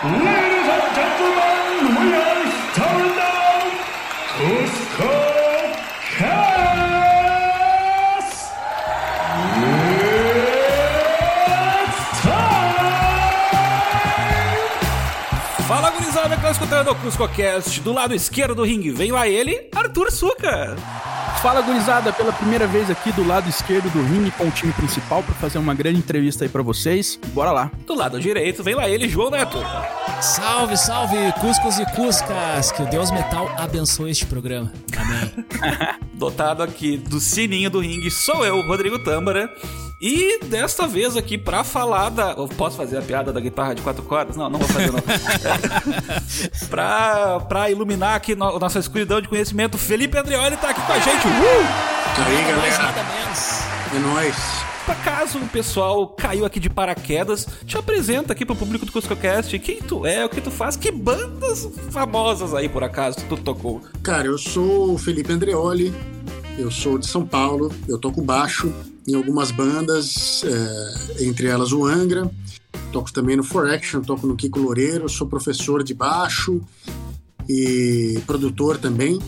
Ladies and gentlemen, we are starting now Cusco Cast! It's time! Fala gurizada que tá escutando o CuscoCast. Do lado esquerdo do ringue vem lá ele, Arthur Suca. Fala gurizada, pela primeira vez aqui do lado esquerdo do ringue com o time principal pra fazer uma grande entrevista aí pra vocês. Bora lá. Do lado direito vem lá ele, João Neto. Salve, salve, Cuscos e Cuscas! Que o Deus Metal abençoe este programa. Amém. Dotado aqui do sininho do ringue sou eu, Rodrigo Tâmara. E desta vez aqui pra falar da. Eu posso fazer a piada da guitarra de quatro cordas? Não, não vou fazer não. pra, pra iluminar aqui no, nossa escuridão de conhecimento, Felipe Andreoli tá aqui com a gente. Uh! Aí, Mais galera. nada menos. É nóis. Pra caso o pessoal caiu aqui de paraquedas, te apresenta aqui pro público do CuscoCast quem tu é, o que tu faz, que bandas famosas aí por acaso tu tocou. Cara, eu sou o Felipe Andreoli, eu sou de São Paulo, eu toco baixo em algumas bandas, é, entre elas o Angra, toco também no For Action, toco no Kiko Loureiro, sou professor de baixo e produtor também,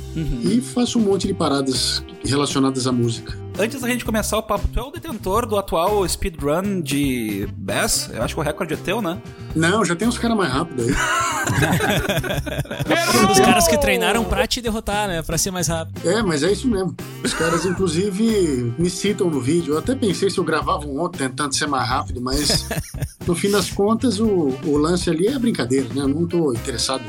e faço um monte de paradas relacionadas à música. Antes da gente começar o papo, tu é o detentor do atual speedrun de Bass? Eu acho que o recorde é teu, né? Não, já tem uns caras mais rápidos aí. Os caras que treinaram pra te derrotar, né? Pra ser mais rápido. É, mas é isso mesmo. Os caras, inclusive, me citam no vídeo. Eu até pensei se eu gravava um outro tentando ser mais rápido, mas no fim das contas, o, o lance ali é brincadeira, né? Eu não tô interessado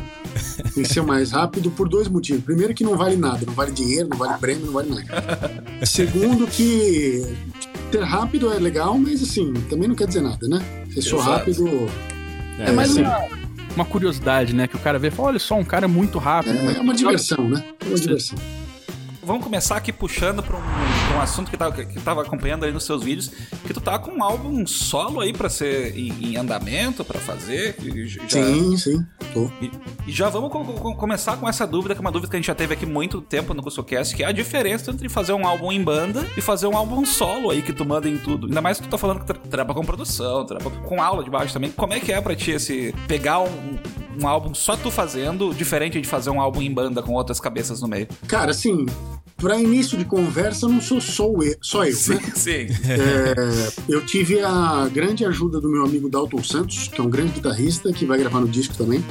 ser mais rápido por dois motivos. Primeiro, que não vale nada, não vale dinheiro, não vale prêmio, não vale nada. Segundo, que ter rápido é legal, mas assim, também não quer dizer nada, né? Se sou Exato. rápido. É mais assim, uma, uma curiosidade, né? Que o cara vê e fala: olha só, um cara muito rápido. É, é uma diversão, né? É uma diversão. Vamos começar aqui puxando pra um, pra um assunto que tava, que tava acompanhando aí nos seus vídeos, que tu tá com um álbum solo aí pra ser em, em andamento, pra fazer. já- Sim, sim. Tô. E, e já vamos co- co- começar com essa dúvida, que é uma dúvida que a gente já teve aqui muito tempo no CuscoCast, que é a diferença entre fazer um álbum em banda e fazer um álbum solo aí, que tu manda em tudo. Ainda mais que tu tá falando que tra trampa com produção, trampa com aula de baixo também. Como é que é pra ti esse pegar um, um álbum só tu fazendo, diferente de fazer um álbum em banda com outras cabeças no meio? Cara, assim, para início de conversa, não sou só eu, só eu né? sim. É, eu tive a grande ajuda do meu amigo Dalton Santos, que é um grande guitarrista, que vai gravar no disco também.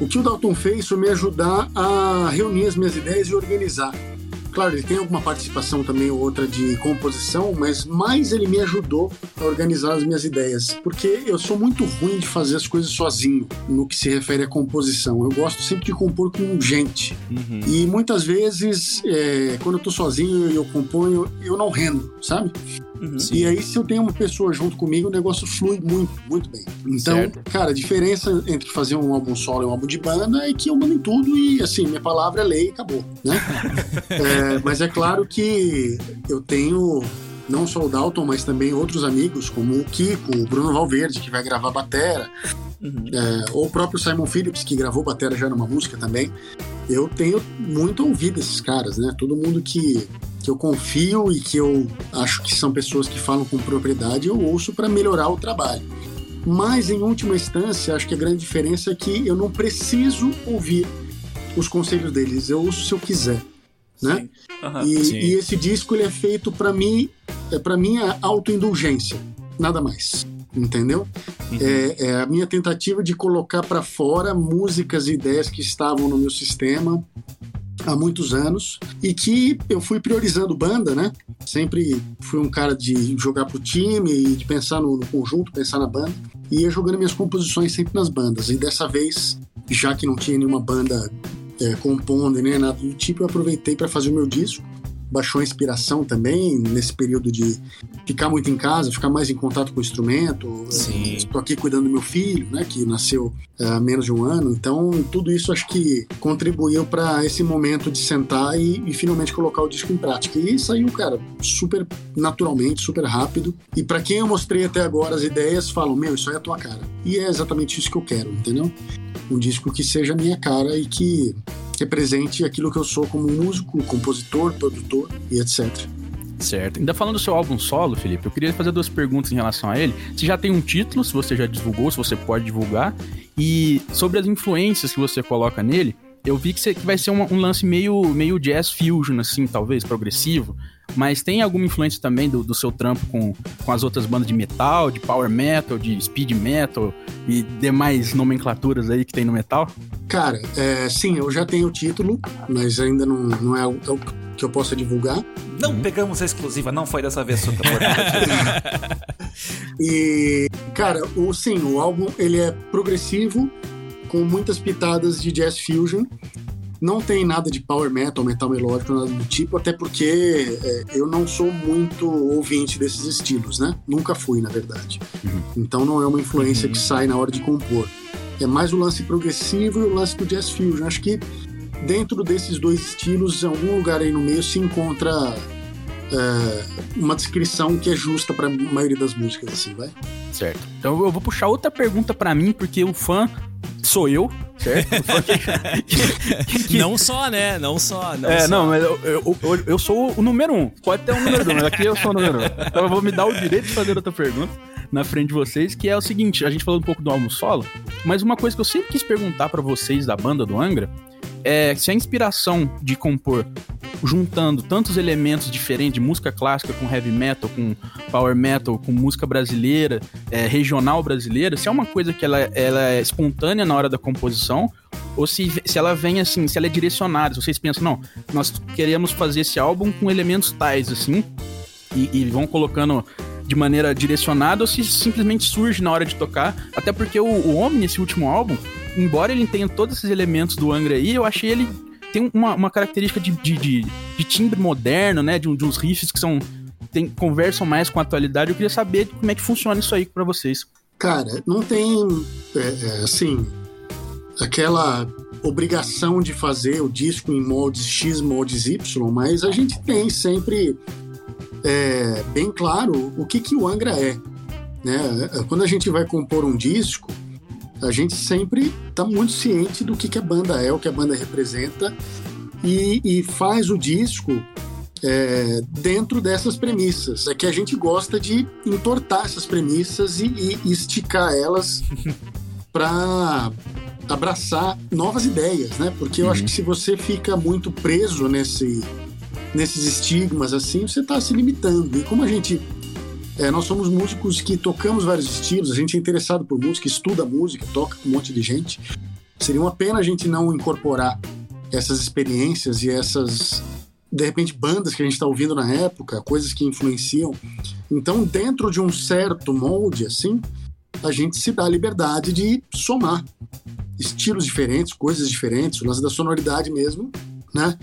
O que o Dalton fez foi me ajudar a reunir as minhas ideias e organizar. Claro, ele tem alguma participação também ou outra de composição, mas mais ele me ajudou a organizar as minhas ideias, porque eu sou muito ruim de fazer as coisas sozinho no que se refere à composição. Eu gosto sempre de compor com gente. E muitas vezes, é, quando eu tô sozinho e eu componho, eu não rendo, sabe? E aí, se eu tenho uma pessoa junto comigo, o negócio flui muito, muito bem. Então, Certo. cara, a diferença entre fazer um álbum solo e um álbum de banda é que eu mando em tudo e, assim, minha palavra é lei e acabou, né? É, mas é claro que eu tenho não só o Dalton, mas também outros amigos, como o Kiko, o Bruno Valverde, que vai gravar batera, é, ou o próprio Simon Phillips, que gravou batera já numa música também. Eu tenho muito ouvido esses caras, né? Todo mundo que, que eu confio e que eu acho que são pessoas que falam com propriedade, eu ouço para melhorar o trabalho. Mas, em última instância, acho que a grande diferença é que eu não preciso ouvir os conselhos deles, eu ouço se eu quiser, né? Aham. E, Sim. e esse disco ele é feito para mim, é para minha autoindulgência, nada mais. Entendeu? É, é a minha tentativa de colocar para fora músicas e ideias que estavam no meu sistema há muitos anos e que eu fui priorizando banda, né? Sempre fui um cara de jogar pro time e de pensar no, no conjunto, pensar na banda e ia jogando minhas composições sempre nas bandas. E dessa vez, já que não tinha nenhuma banda é, compondo nem nada do tipo, eu aproveitei para fazer o meu disco. Baixou a inspiração também nesse período de ficar muito em casa, ficar mais em contato com o instrumento. Sim. Estou aqui cuidando do meu filho, né, que nasceu é, há menos de um ano. Então, tudo isso acho que contribuiu para esse momento de sentar e, e finalmente colocar o disco em prática. E saiu, cara, super naturalmente, super rápido. E para quem eu mostrei até agora as ideias, falam: Meu, isso aí é a tua cara. E é exatamente isso que eu quero, entendeu? Um disco que seja a minha cara e que represente aquilo que eu sou como músico, compositor, produtor e etc. Certo. Ainda falando do seu álbum solo, Felipe, eu queria fazer duas perguntas em relação a ele. Se já tem um título, se você já divulgou, se você pode divulgar, e sobre as influências que você coloca nele, eu vi que, vai ser um, um, lance meio, meio jazz fusion, assim, talvez, progressivo. Mas tem alguma influência também do, do seu trampo com, com as outras bandas de metal, de power metal, de speed metal e demais nomenclaturas aí que tem no metal? Cara, é, sim, eu já tenho o título, mas ainda não, não é o, é o que eu possa divulgar. Não pegamos a exclusiva, não foi dessa vez, Suca. e, cara, o, sim, o álbum ele é progressivo, com muitas pitadas de jazz fusion. Não tem nada de power metal, metal melódico, nada do tipo, até porque é, eu não sou muito ouvinte desses estilos, né? Nunca fui, na verdade. Uhum. Então não é uma influência uhum. que sai na hora de compor. É mais o lance progressivo e o lance do jazz fusion. Acho que dentro desses dois estilos, em algum lugar aí no meio se encontra é, uma descrição que é justa para a maioria das músicas, assim, vai? Certo. Então eu vou puxar outra pergunta para mim, porque o fã sou eu, certo? não só, né? Não só. Não é, só. não, mas eu, eu, eu, eu, sou o número um. Pode ter um número dois, mas aqui eu sou o número um. Então eu vou me dar o direito de fazer outra pergunta na frente de vocês, que é o seguinte: a gente falou um pouco do álbum solo, mas uma coisa que eu sempre quis perguntar para vocês da banda do Angra é se a inspiração de compor juntando tantos elementos diferentes de música clássica com heavy metal, com power metal, com música brasileira, é, regional brasileira, se é uma coisa que ela, ela é espontânea na hora da composição ou se, se ela vem assim, se ela é direcionada, se vocês pensam, não, nós queremos fazer esse álbum com elementos tais, assim, e, e vão colocando de maneira direcionada ou se simplesmente surge na hora de tocar, até porque o, o Omni, esse último álbum, embora ele tenha todos esses elementos do Angra aí, eu achei ele tem uma, uma característica de, de, de, de timbre moderno, né? De, um, de uns riffs que são tem, conversam mais com a atualidade. Eu queria saber como é que funciona isso aí para vocês. Cara, não tem é, é, assim aquela obrigação de fazer o disco em moldes X, moldes Y, mas a gente tem sempre é, bem claro o que, que o Angra é. Né? Quando a gente vai compor um disco, a gente sempre está muito ciente do que, que a banda é, o que a banda representa e, e faz o disco é, dentro dessas premissas. É que a gente gosta de entortar essas premissas e, e esticar elas para abraçar novas ideias, né? Porque eu uhum. acho que se você fica muito preso nesse, nesses estigmas assim, você está se limitando. E como a gente é, nós somos músicos que tocamos vários estilos, a gente é interessado por música, estuda música, toca com um monte de gente. Seria uma pena a gente não incorporar essas experiências e essas, de repente, bandas que a gente está ouvindo na época, coisas que influenciam. Então, dentro de um certo molde, assim, a gente se dá a liberdade de somar estilos diferentes, coisas diferentes, o lance da sonoridade mesmo, né?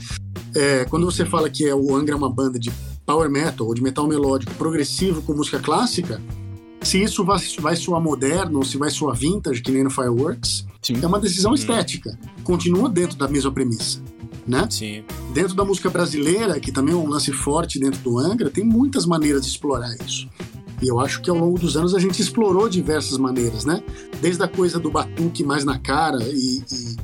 É, quando você fala que é o Angra é uma banda de power metal ou de metal melódico progressivo com música clássica, se isso vai, vai soar moderno ou se vai soar vintage, que nem no Fireworks, Sim. é uma decisão hum. estética. Continua dentro da mesma premissa. Né? Sim. Dentro da música brasileira, que também é um lance forte dentro do Angra, tem muitas maneiras de explorar isso. E eu acho que ao longo dos anos a gente explorou diversas maneiras, né? Desde a coisa do batuque mais na cara e, e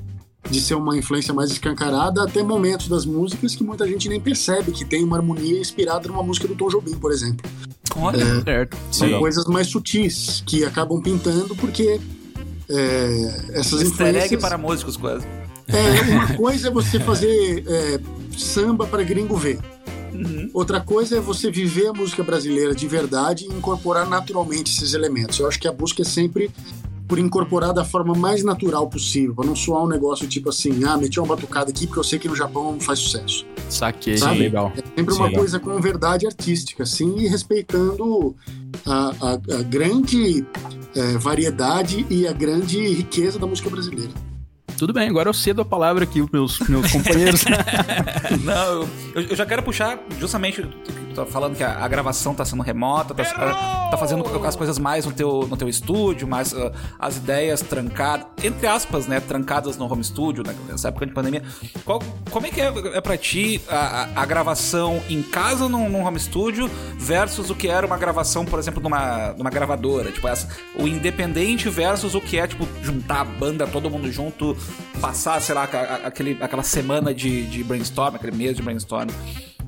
de ser uma influência mais escancarada, até momentos das músicas que muita gente nem percebe que tem uma harmonia inspirada numa música do Tom Jobim, por exemplo. Olha, é, certo. São Sim. coisas mais sutis que acabam pintando porque é, essas Easter influências... egg para músicos, quase. É, uma coisa é você fazer é, samba para gringo ver. Uhum. Outra coisa é você viver a música brasileira de verdade e incorporar naturalmente esses elementos. Eu acho que a busca é sempre por incorporar da forma mais natural possível, para não soar um negócio tipo assim, ah, meti uma batucada aqui porque eu sei que no Japão faz sucesso. Saquei, Sabe? legal. É sempre uma coisa com verdade artística, assim, e respeitando a, a, a grande é, variedade e a grande riqueza da música brasileira. Tudo bem, agora eu cedo a palavra aqui para meus, meus companheiros. Não, eu, eu, já quero puxar justamente tá falando que a, a gravação tá sendo remota, tá, tá, fazendo as coisas mais no teu, no teu estúdio, mais uh, as ideias trancadas, entre aspas, né, trancadas no home studio, né, nessa época de pandemia. Qual, como é que é, é pra ti a, a, a gravação em casa num, num, home studio versus o que era uma gravação, por exemplo, numa, numa gravadora? Tipo, essa, o independente versus o que é, tipo, juntar a banda, todo mundo junto, passar, sei lá, aquele, aquela semana de, de brainstorm, aquele mês de brainstorm.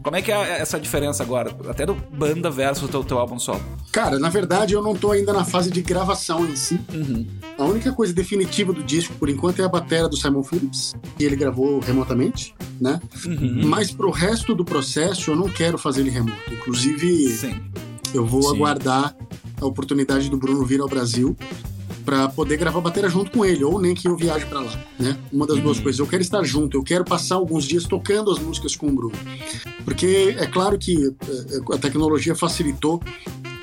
Como é que é essa diferença agora? Até do banda versus o teu, teu álbum solo. Cara, na verdade eu não tô ainda na fase de gravação em si. Uhum. A única coisa definitiva do disco, por enquanto, é a bateria do Simon Phillips, que ele gravou remotamente, né? Uhum. Mas pro resto do processo eu não quero fazer ele remoto. Inclusive, Sim. eu vou Sim. aguardar a oportunidade do Bruno vir ao Brasil para poder gravar bateria junto com ele, ou nem que eu viaje para lá, né? Uma das duas coisas. Eu quero estar junto, eu quero passar alguns dias tocando as músicas com o Bruno. Porque é claro que eh, a tecnologia facilitou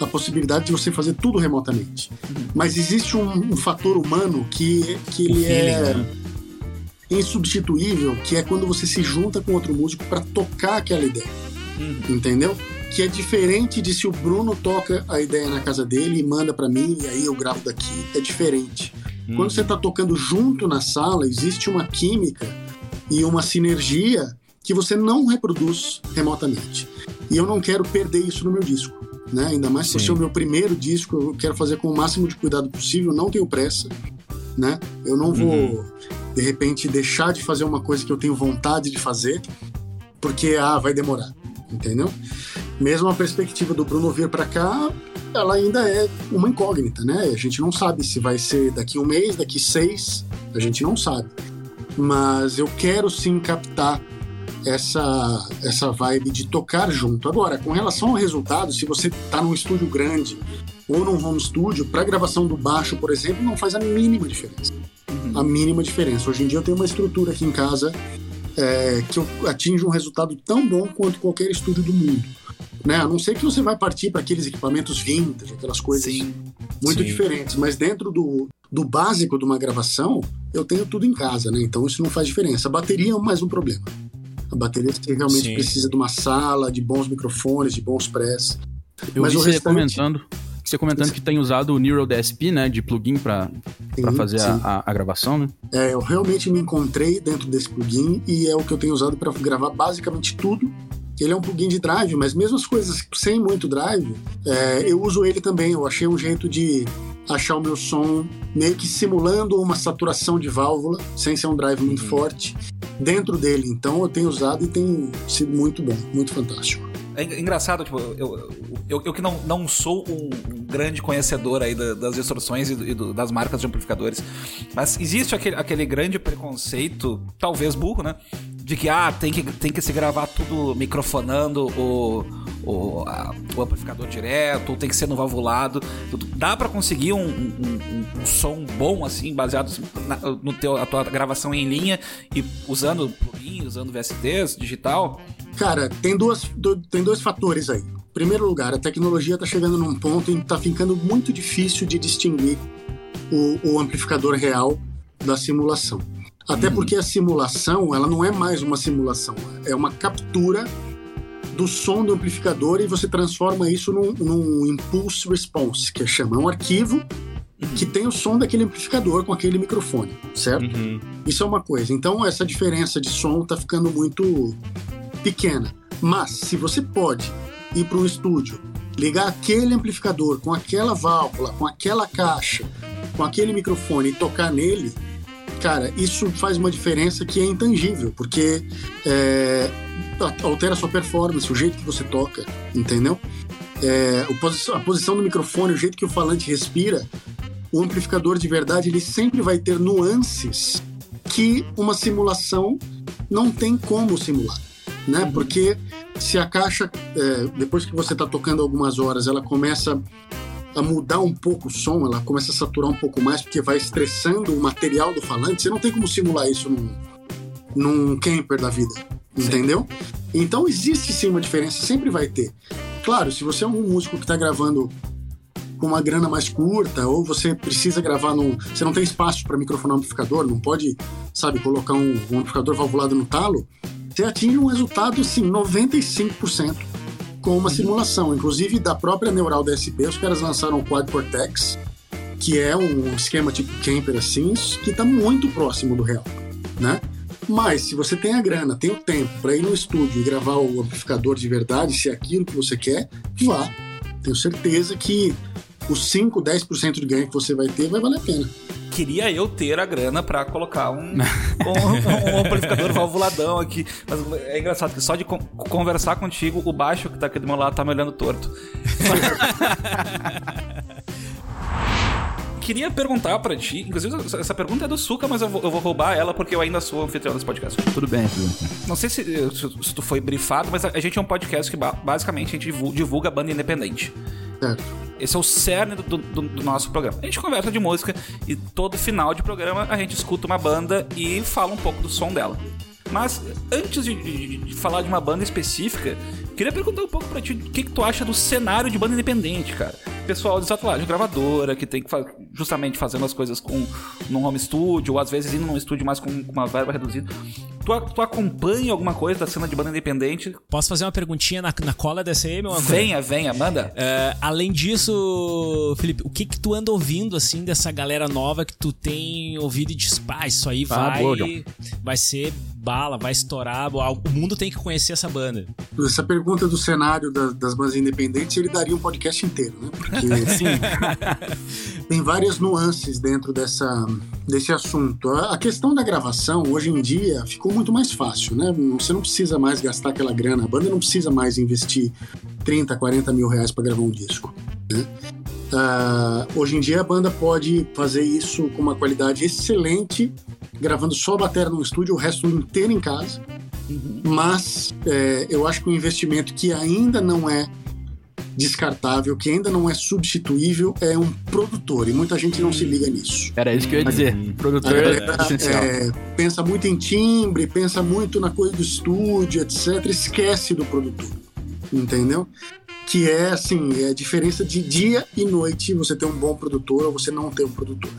a possibilidade de você fazer tudo remotamente. Mas existe um, um fator humano que, que ele é né? insubstituível, que é quando você se junta com outro músico para tocar aquela ideia. Uhum. Entendeu? Que é diferente de se o Bruno toca a ideia na casa dele e manda para mim e aí eu gravo daqui. É diferente. Quando você tá tocando junto na sala, existe uma química e uma sinergia que você não reproduz remotamente. E eu não quero perder isso no meu disco. Né? Ainda mais se Sim. é o meu primeiro disco, eu quero fazer com o máximo de cuidado possível, não tenho pressa. Né? Eu não vou, de repente, deixar de fazer uma coisa que eu tenho vontade de fazer, porque ah, vai demorar. Entendeu? Mesmo a perspectiva do Bruno vir para cá, ela ainda é uma incógnita, né? A gente não sabe se vai ser daqui um mês, daqui seis, a gente não sabe. Mas eu quero sim captar essa, essa vibe de tocar junto. Agora, com relação ao resultado, se você tá num estúdio grande ou num home studio, para gravação do baixo, por exemplo, não faz a mínima diferença. A mínima diferença. Hoje em dia eu tenho uma estrutura aqui em casa é, que eu atinjo um resultado tão bom quanto qualquer estúdio do mundo. Né? A não ser que você vai partir para aqueles equipamentos vintage, aquelas coisas Sim. muito Sim. diferentes, mas dentro do, do básico de uma gravação, eu tenho tudo em casa, né? Então isso não faz diferença. A bateria é mais um problema. A bateria você realmente Sim. precisa de uma sala, de bons microfones, de bons press. Eu Mas vi o você restante- comentando, você comentando que tem usado o Neural DSP, né, de plugin Sim, fazer a, a- a gravação, né? É, eu realmente me encontrei dentro desse plugin e é o que eu tenho usado para gravar basicamente tudo. Ele é um plugin de drive, mas mesmo as coisas sem muito drive, é, eu uso ele também. Eu achei um jeito de achar o meu som meio que simulando uma saturação de válvula, sem ser um drive muito forte, dentro dele. Então eu tenho usado e tem sido muito bom, muito fantástico. É en- engraçado, tipo, eu, eu, eu que não, não sou um grande conhecedor aí da- das instruções e, do- e do- das marcas de amplificadores, mas existe aquele, aquele grande preconceito, talvez burro, né? De que, ah, tem que, tem que se gravar tudo microfonando o, o, a- o amplificador direto, ou tem que ser no valvulado. Dá pra conseguir um, um, um- um som bom, assim, baseado na, no teu, a tua gravação em linha e usando plugin, usando VSTs, digital? Cara, tem, duas, do- tem dois fatores aí. Em primeiro lugar, a tecnologia está chegando num ponto em que está ficando muito difícil de distinguir o, o amplificador real da simulação. Até porque a simulação, ela não é mais uma simulação, é uma captura do som do amplificador e você transforma isso num, num impulse response, que chama é um arquivo que tem o som daquele amplificador com aquele microfone, certo? Isso é uma coisa. Então, essa diferença de som está ficando muito pequena. Mas, se você pode ir para um estúdio, ligar aquele amplificador com aquela válvula, com aquela caixa, com aquele microfone e tocar nele, cara, isso faz uma diferença que é intangível, porque é, altera a sua performance, o jeito que você toca, entendeu? É, a posição do microfone, o jeito que o falante respira, o amplificador de verdade ele sempre vai ter nuances que uma simulação não tem como simular, né? Porque se a caixa, é, depois que você está tocando algumas horas, ela começa a mudar um pouco o som, ela começa a saturar um pouco mais, porque vai estressando o material do falante, você não tem como simular isso num, num camper da vida, entendeu? Então existe sim uma diferença, sempre vai ter. Claro, se você é um músico que está gravando com uma grana mais curta, ou você precisa gravar num. Você não tem espaço para microfonar um amplificador, não pode, sabe, colocar um, um amplificador valvulado no talo, você atinge um resultado assim, 95% com uma simulação. Inclusive da própria Neural DSP, os caras lançaram o Quad Cortex, que é um esquema tipo camper assim, que está muito próximo do real, né? Mas se você tem a grana, tem o tempo para ir no estúdio e gravar o amplificador de verdade, se é aquilo que você quer, vá. Tenho certeza que os 5, 10% de ganho que você vai ter vai valer a pena. Queria eu ter a grana pra colocar um, um, um amplificador valvuladão aqui. Mas é engraçado que só de con conversar contigo, o baixo que tá aqui do meu lado tá me olhando torto. Queria perguntar pra ti, inclusive essa pergunta é do Suca, mas eu vou, eu vou roubar ela porque eu ainda sou anfitrião desse podcast. Tudo bem, tudo bem. Não sei se, se, se tu foi brifado, mas a, a, gente é um podcast que ba basicamente a gente divulga, divulga banda independente. Certo. Esse é o cerne do, do, do, nosso programa. A gente conversa de música e todo final de programa a gente escuta uma banda e fala um pouco do som dela. Mas antes de, de, de falar de uma banda específica, queria perguntar um pouco pra ti o que, que tu acha do cenário de banda independente, cara. Pessoal de de gravadora, que tem que justamente fazendo as coisas com num home studio, ou às vezes indo num estúdio mais com uma verba reduzida. Tu, tu acompanha alguma coisa da cena de banda independente? Posso fazer uma perguntinha na, na cola dessa aí, meu Venha, venha, manda. Uh, além disso, Felipe, o que que tu anda ouvindo, assim, dessa galera nova que tu tem ouvido e diz, pá, isso aí ah, vai, boa, vai ser bala, vai estourar, o mundo tem que conhecer essa banda. Essa pergunta do cenário da, das bandas independentes, ele daria um podcast inteiro, né? Porque tem várias nuances dentro dessa, desse assunto. A questão da gravação, hoje em dia, ficou muito mais fácil, né? Você não precisa mais gastar aquela grana, a banda não precisa mais investir 30, 40 mil reais para gravar um disco, né? Uh, hoje em dia a banda pode fazer isso com uma qualidade excelente gravando só a bateria no estúdio, o resto inteiro em casa. Uhum. Mas é, eu acho que um investimento que ainda não é descartável, que ainda não é substituível, é um produtor. E muita gente não se liga nisso. Era isso que eu ia dizer. Uhum. Produtor é essencial. É, pensa muito em timbre, pensa muito na coisa do estúdio, etc. Esquece do produtor. Entendeu? Que é assim, é a diferença de dia e noite você ter um bom produtor ou você não ter um produtor.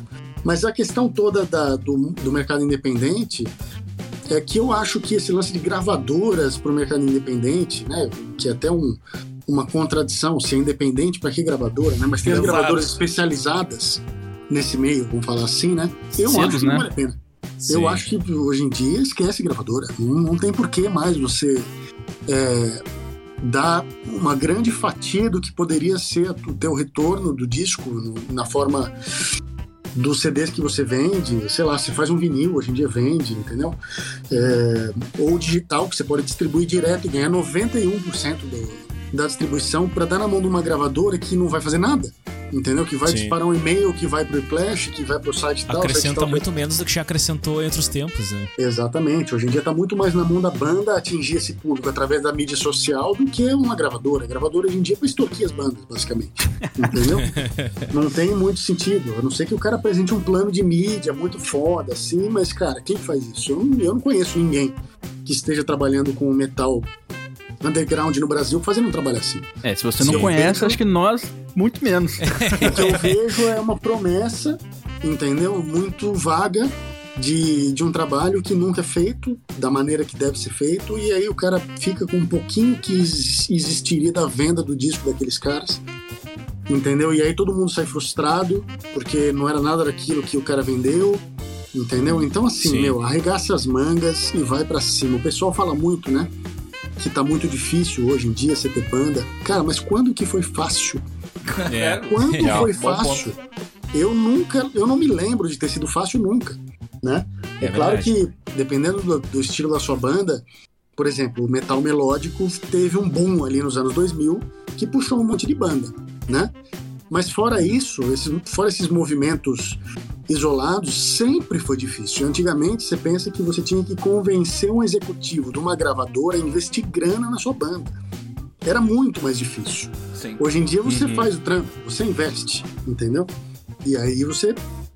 Mas a questão toda da, do, do mercado independente é que eu acho que esse lance de gravadoras para o mercado independente, né, que é até um, uma contradição, se é independente, para que gravadora, né? Mas tem as gravadoras especializadas nesse meio, vamos falar assim, né? Eu Cedo, acho que né? não vale a pena. Sim. Eu acho que hoje em dia esquece gravadora. Não, não tem por que mais você é, dar uma grande fatia do que poderia ser o teu retorno do disco no, na forma dos CDs que você vende, sei lá, você faz um vinil, hoje em dia vende, entendeu? É, ou digital, que você pode distribuir direto e ganhar 91% do, da distribuição para dar na mão de uma gravadora que não vai fazer nada. Entendeu? Que vai Sim. disparar um e-mail, que vai pro Flash, que vai pro site tal. Acrescenta tal, muito menos do que já acrescentou entre os tempos, né? Exatamente. Hoje em dia tá muito mais na mão da banda atingir esse público através da mídia social do que uma gravadora. A gravadora hoje em dia é pra extorquir as bandas, basicamente. Entendeu? não tem muito sentido. A não ser que o cara apresente um plano de mídia muito foda, assim, mas, cara, quem faz isso? Eu não, eu não conheço ninguém que esteja trabalhando com metal underground no Brasil fazendo um trabalho assim. É, se você não conhece, vejo, acho que nós, muito menos. o que eu vejo é uma promessa, entendeu? Muito vaga de, de um trabalho que nunca é feito da maneira que deve ser feito, e aí o cara fica com um pouquinho que existiria da venda do disco daqueles caras. Entendeu? E aí todo mundo sai frustrado, porque não era nada daquilo que o cara vendeu, entendeu? Então, assim, Sim. meu, arregaça as mangas e vai para cima. O pessoal fala muito, né? que tá muito difícil hoje em dia você ter banda. Cara, mas quando que foi fácil? É. Quando é, foi fácil? Eu nunca, eu não me lembro de ter sido fácil nunca, né? É, é claro que dependendo do, do, estilo da sua banda, por exemplo, o metal melódico teve um boom ali nos anos 2000 que puxou um monte de banda, né? Mas fora isso, esses, fora esses movimentos isolados, sempre foi difícil. Antigamente, você pensa que você tinha que convencer um executivo de uma gravadora a investir grana na sua banda. Era muito mais difícil. Sim. Hoje em dia, você uhum. faz o trampo, você investe, entendeu? E aí você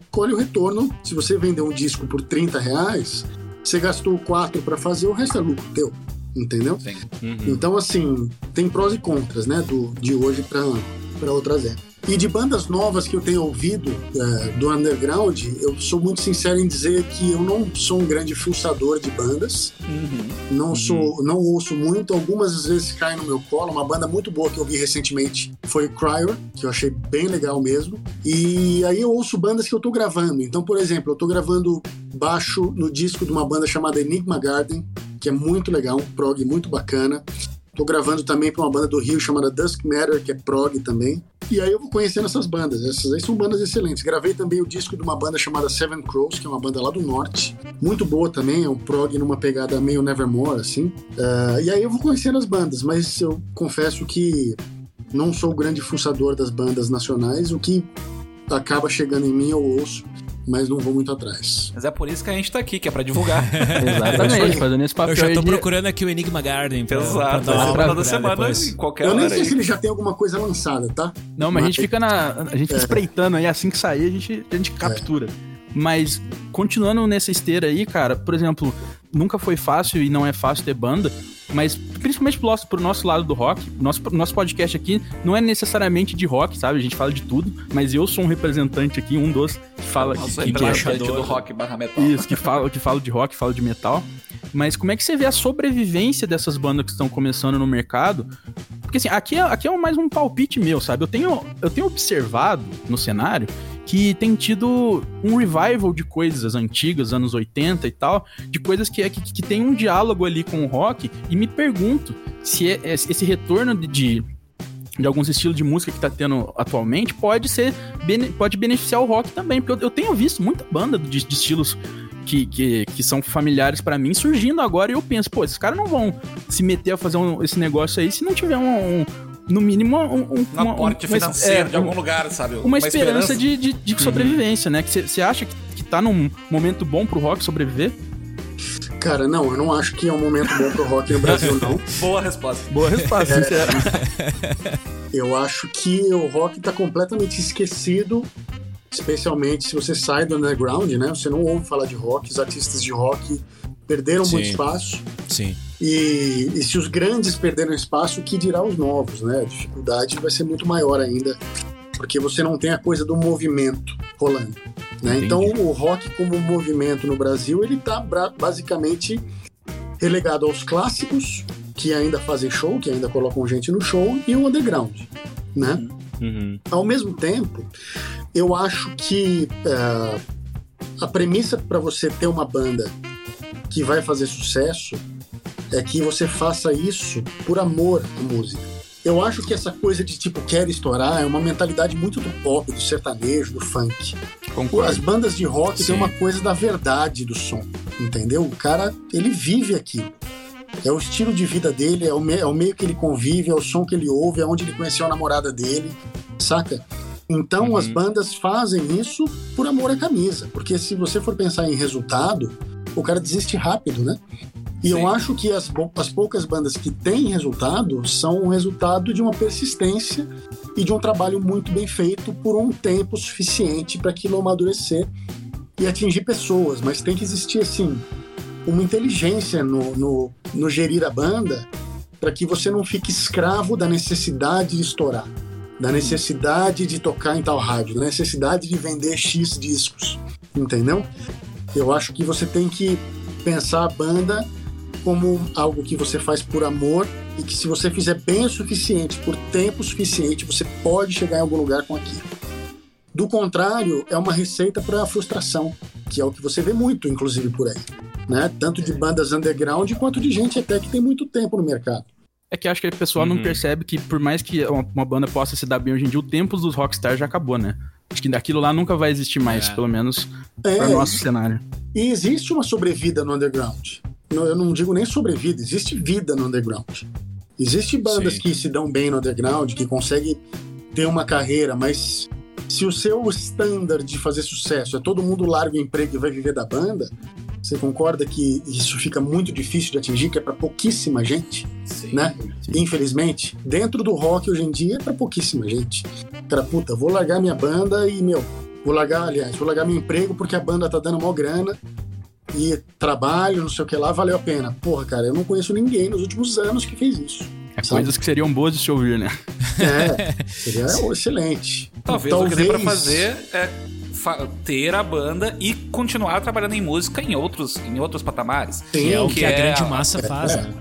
colhe o retorno. Se você vender um disco por 30 reais, você gastou 4 para fazer, o resto é lucro teu, entendeu? Uhum. Então, assim, tem prós e contras, né, do, de hoje para outras épocas. E de bandas novas que eu tenho ouvido é, do underground, eu sou muito sincero em dizer que eu não sou um grande fuçador de bandas. Uhum. Não uhum. sou, não ouço muito. Algumas vezes cai no meu colo. Uma banda muito boa que eu vi recentemente foi Cryer, que eu achei bem legal mesmo. E aí eu ouço bandas que eu tô gravando. Então, por exemplo, eu tô gravando baixo no disco de uma banda chamada Enigma Garden, que é muito legal, um prog muito bacana. Tô gravando também pra uma banda do Rio chamada Dusk Matter, que é prog também. E aí eu vou conhecendo essas bandas. Essas aí são bandas excelentes. Gravei também o disco de uma banda chamada Seven Crows, que é uma banda lá do norte. Muito boa também, é um prog numa pegada meio Nevermore, assim. Uh, e aí eu vou conhecendo as bandas, mas eu confesso que não sou o grande fuçador das bandas nacionais. O que acaba chegando em mim eu ouço mas não vou muito atrás. Mas é por isso que a gente tá aqui, que é pra divulgar. Exatamente, fazendo esse papel. Eu já tô de... procurando aqui o Enigma Garden. Pra, Exato, pra dar uma da semana em qualquer Eu nem sei aí. se ele já tem alguma coisa lançada, tá? Não, mas, mas... a gente fica na. A gente fica é. espreitando aí, assim que sair, a gente, a gente captura. É. Mas, continuando nessa esteira aí, cara, por exemplo, nunca foi fácil e não é fácil ter banda, mas principalmente pro nosso, pro nosso lado do rock, nosso, nosso podcast aqui não é necessariamente de rock, sabe? A gente fala de tudo, mas eu sou um representante aqui, um dos que fala Nossa, que, que, que é do rock barra metal. Isso, que fala, que fala de rock, fala de metal. Mas como é que você vê a sobrevivência dessas bandas que estão começando no mercado? Porque assim, aqui é, aqui é mais um palpite meu, sabe? Eu tenho, eu tenho observado no cenário que tem tido um revival de coisas antigas, anos 80 e tal, de coisas que, que, que tem um diálogo ali com o rock, e me pergunto se é, esse retorno de, de de alguns estilos de música que tá tendo atualmente pode ser pode beneficiar o rock também, porque eu, eu tenho visto muita banda de, de estilos que, que, que, são familiares para mim surgindo agora e eu penso, pô, esses caras não vão se meter a fazer um, esse negócio aí se não tiver um, um no mínimo, um, um, um aporte um, financeiro é, de algum lugar, sabe? Uma, uma esperança, esperança, de, de, de uhum. sobrevivência, né? Que você acha que, que tá num momento bom pro rock sobreviver? Cara, não, eu não acho que é um momento bom pro rock no Brasil, não. Boa resposta. Boa resposta, é, sincero. Eu acho que o rock tá completamente esquecido, especialmente se você sai do underground, né? Você não ouve falar de rock, os artistas de rock perderam Sim. muito espaço. Sim. E, e, se os grandes perderam espaço, o que dirá os novos, né? A dificuldade vai ser muito maior ainda, porque você não tem a coisa do movimento rolando. Né? Então, o rock como movimento no Brasil, ele está basicamente relegado aos clássicos, que ainda fazem show, que ainda colocam gente no show, e o underground, né? Uhum. Ao mesmo tempo, eu acho que uh, a premissa para você ter uma banda que vai fazer sucesso é que você faça isso por amor à música. Eu acho que essa coisa de tipo quer estourar é uma mentalidade muito do pop, do sertanejo, do funk. Concordo. As bandas de rock Sim. têm uma coisa da verdade do som, entendeu? O cara, ele vive aquilo. É o estilo de vida dele, é o, me, é o meio que ele convive, é o som que ele ouve, é onde ele conheceu a namorada dele, saca? Então as uhum. bandas fazem isso por amor à camisa, porque se você for pensar em resultado, o cara desiste rápido, né? E Sim. eu acho que as, as poucas bandas que têm resultado são o resultado de uma persistência e de um trabalho muito bem feito por um tempo suficiente para aquilo amadurecer e atingir pessoas. Mas tem que existir, assim, uma inteligência no, no, no gerir a banda para que você não fique escravo da necessidade de estourar, da necessidade de tocar em tal rádio, da necessidade de vender X discos, entendeu? Eu acho que você tem que pensar a banda como algo que você faz por amor e que se você fizer bem o suficiente, por tempo suficiente, você pode chegar em algum lugar com aquilo. Do contrário, é uma receita para frustração, que é o que você vê muito, inclusive por aí, né? Tanto de bandas underground quanto de gente até que tem muito tempo no mercado. É que acho que o pessoal uhum. não percebe que por mais que uma, uma, banda possa se dar bem hoje em dia, o tempo dos rockstars já acabou, né? Acho que daquilo lá nunca vai existir mais, é. pelo menos é, para nosso cenário. E existe uma sobrevida no underground eu não digo nem sobrevida, existe vida no underground. Existem bandas Sim. que se dão bem no underground, que conseguem ter uma carreira, mas se o seu standard de fazer sucesso é todo mundo larga o emprego e vai viver da banda, você concorda que isso fica muito difícil de atingir, que é para pouquíssima gente, sim, né? Sim. Infelizmente, dentro do rock hoje em dia é para pouquíssima gente. Cara, puta, vou largar minha banda e meu, vou largar, aliás, vou largar meu emprego porque a banda tá dando mó grana e trabalho, não sei o que lá, valeu a pena. Porra, cara, eu não conheço ninguém nos últimos anos que fez isso. É coisas que seriam boas de se ouvir, né? É, seria excelente. Talvez, Talvez o que dê pra fazer é ter a banda e continuar trabalhando em música em outros, em outros patamares. Sim, que é o que, que a é grande massa faz, é, né?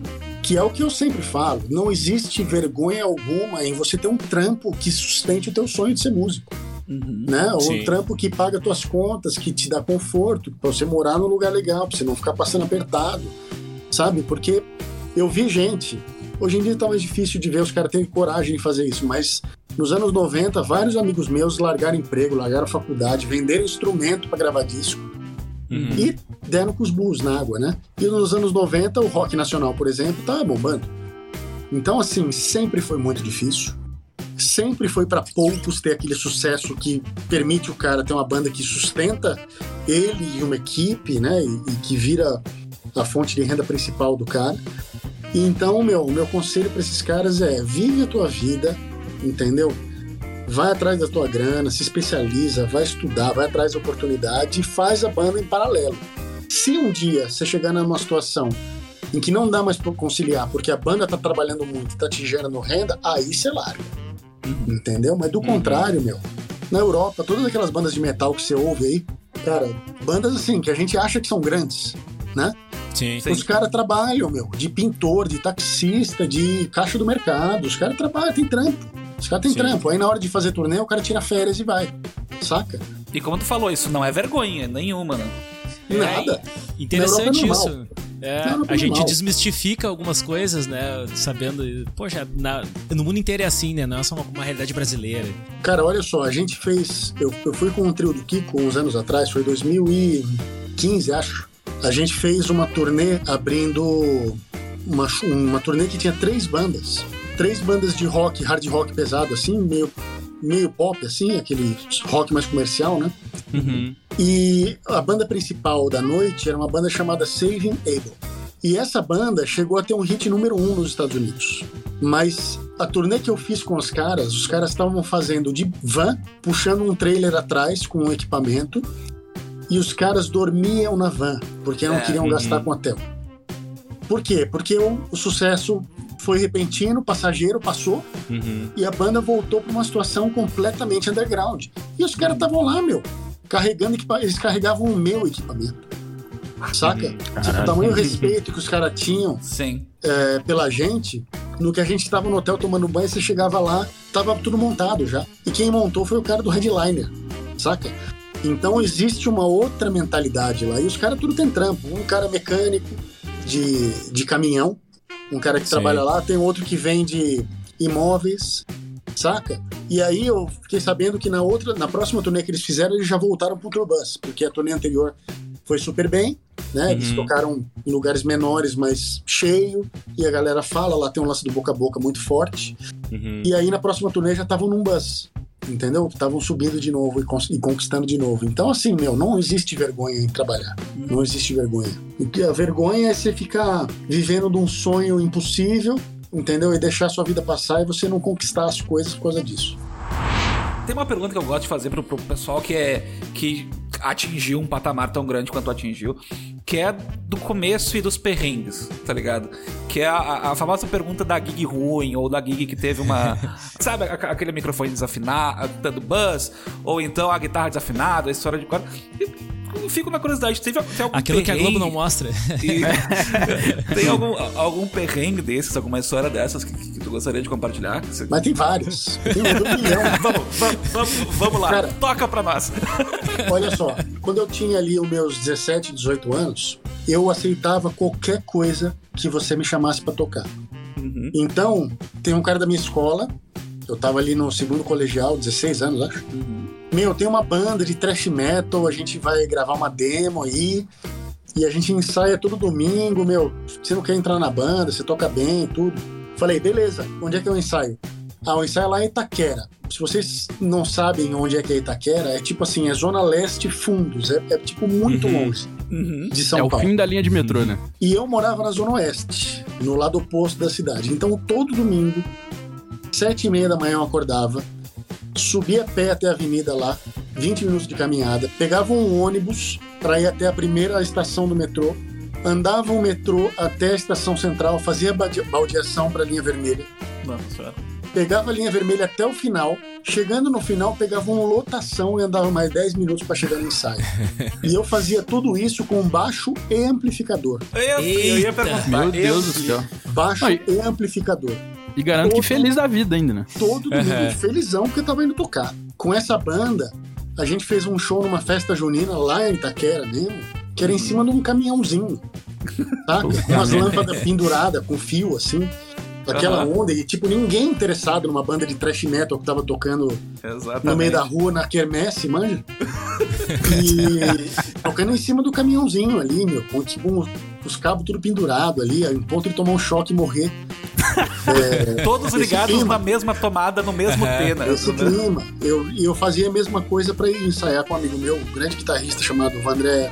Que é o que eu sempre falo. Não existe vergonha alguma em você ter um trampo que sustente o teu sonho de ser músico. Uhum. Né? Ou um trampo que paga tuas contas, que te dá conforto, para você morar num lugar legal, para você não ficar passando apertado, sabe? Porque eu vi gente Hoje em dia tá mais difícil de ver os caras terem coragem de fazer isso, mas nos anos 90, vários amigos meus largaram emprego, largaram faculdade, venderam instrumento para gravar disco uhum. e deram com os burros na água, né? E nos anos 90, o rock nacional, por exemplo, tava bombando. Então, assim, sempre foi muito difícil. Sempre foi para poucos ter aquele sucesso que permite o cara ter uma banda que sustenta ele e uma equipe, né? E, e que vira a fonte de renda principal do cara. E então, meu, meu conselho para esses caras é: vive a tua vida, entendeu? Vai atrás da tua grana, se especializa, vai estudar, vai atrás da oportunidade e faz a banda em paralelo. Se um dia você chegar numa situação em que não dá mais para conciliar, porque a banda tá trabalhando muito, tá te gerando renda, aí você larga. Uhum. Entendeu? Mas do uhum. contrário, meu, na Europa, todas aquelas bandas de metal que você ouve aí, cara, bandas assim, que a gente acha que são grandes, né? Sim, Os caras trabalham, meu, de pintor, de taxista, de caixa do mercado. Os caras trabalham, tem trampo. Os caras têm trampo. Aí na hora de fazer turnê, o cara tira férias e vai. Saca? E como tu falou, isso não é vergonha nenhuma, né? Nada. É, interessante é isso. É, a gente desmistifica algumas coisas, né? Sabendo. Poxa, na, no mundo inteiro é assim, né? Não é só uma, uma, realidade brasileira. Cara, olha só, a gente fez. Eu, eu fui com o trio do Kiko uns anos atrás, foi 2015, acho a gente fez uma turnê abrindo uma, uma turnê que tinha três bandas. Três bandas de rock, hard rock pesado, assim, meio, meio pop, assim, aquele rock mais comercial, né? Uhum. E a banda principal da noite era uma banda chamada Saving Able. E essa banda chegou a ter um hit número um nos Estados Unidos. Mas a turnê que eu fiz com os caras, os caras estavam fazendo de van, puxando um trailer atrás com um equipamento e os caras dormiam na van, porque não é, queriam uhum. gastar com hotel. Por quê? Porque o, o sucesso foi repentino, passageiro passou uhum. e a banda voltou para uma situação completamente underground. E os caras estavam lá, meu, carregando eles carregavam o meu equipamento. Saca? Uhum. Tipo, o tamanho respeito que os caras tinham é, pela gente. No que a gente estava no hotel tomando banho, você chegava lá, tava tudo montado já. E quem montou foi o cara do headliner, saca? Então existe uma outra mentalidade lá. E os caras tudo tem trampo. Um cara mecânico de, de caminhão, um cara que Sim. trabalha lá, tem outro que vende imóveis, saca? E aí eu fiquei sabendo que na outra, na próxima turnê que eles fizeram, eles já voltaram pro Turbus, porque a turnê anterior foi super bem, né? Eles uhum. tocaram em lugares menores, mas cheio, e a galera fala, lá tem um lance do boca a boca muito forte. Uhum. E aí na próxima turnê já estavam num bus entendeu? Estavam subindo de novo e, conquistando de novo. Então, assim, meu, não existe vergonha em trabalhar. Não existe vergonha. E a vergonha é você ficar vivendo de um sonho impossível, entendeu? E deixar a sua vida passar e você não conquistar as coisas por causa disso. Tem uma pergunta que eu gosto de fazer pro, pro pessoal que é que atingiu um patamar tão grande quanto atingiu, que é do começo e dos perrengues, tá ligado? Que é a, a famosa pergunta da gig ruim, ou da gig que teve uma. sabe, aquele microfone desafinado, dando buzz, ou então a guitarra desafinada, a história de quadro. Fico na curiosidade, teve, tem algum Aquilo perrengue? que a Globo não mostra. tem algum, algum perrengue desses, alguma história dessas que, que tu gostaria de compartilhar? Mas tem vários. Tem um milhão. vamos, vamos, vamos, vamos lá, Cara, toca pra nós. olha só, quando eu tinha ali os meus 17, 18 anos, eu aceitava qualquer coisa que você me chamasse para tocar. Uhum. Então, tem um cara da minha escola, eu tava ali no segundo colegial, 16 anos, acho. Uhum. Meu, tem uma banda de thrash metal, a gente vai gravar uma demo aí. E a gente ensaia todo domingo, meu. Você não quer entrar na banda, você toca bem e tudo. Falei, beleza, onde é que eu ensaio? Ah, o ensaio é lá em Itaquera. Se vocês não sabem onde é que é Itaquera, é tipo assim, é Zona Leste Fundos. É, é tipo muito uhum. longe uhum. de São é Paulo. É o fim da linha de metrô, né? E eu morava na Zona Oeste, no lado oposto da cidade. Então, todo domingo, sete e meia da manhã eu acordava, subia a pé até a avenida lá, 20 minutos de caminhada, pegava um ônibus para ir até a primeira estação do metrô, andava o metrô até a estação central, fazia baldeação para a linha vermelha. Nossa. Pegava a linha vermelha até o final, chegando no final, pegava uma lotação e andava mais 10 minutos para chegar no ensaio. e eu fazia tudo isso com baixo e amplificador. Eu, eu ia perguntar. Meu Deus do céu. Baixo Ai. e amplificador. E garanto todo, que feliz da vida ainda, né? Todo domingo, uhum. felizão, porque eu tava indo tocar. Com essa banda, a gente fez um show numa festa junina lá em Itaquera mesmo, que era em cima de um caminhãozinho. Saca? Com umas lâmpadas penduradas, com fio assim. Aquela onda, e tipo, ninguém interessado numa banda de thrash metal que tava tocando Exatamente. no meio da rua, na quermesse, manja? E tocando em cima do caminhãozinho ali, meu, com tipo, um- os cabos tudo pendurado ali, um ponto de tomar um choque e morrer. É, Todos ligados clima. na mesma tomada, no mesmo pena. Esse clima. Eu, e eu fazia a mesma coisa para ir ensaiar com um amigo meu, um grande guitarrista chamado Vandré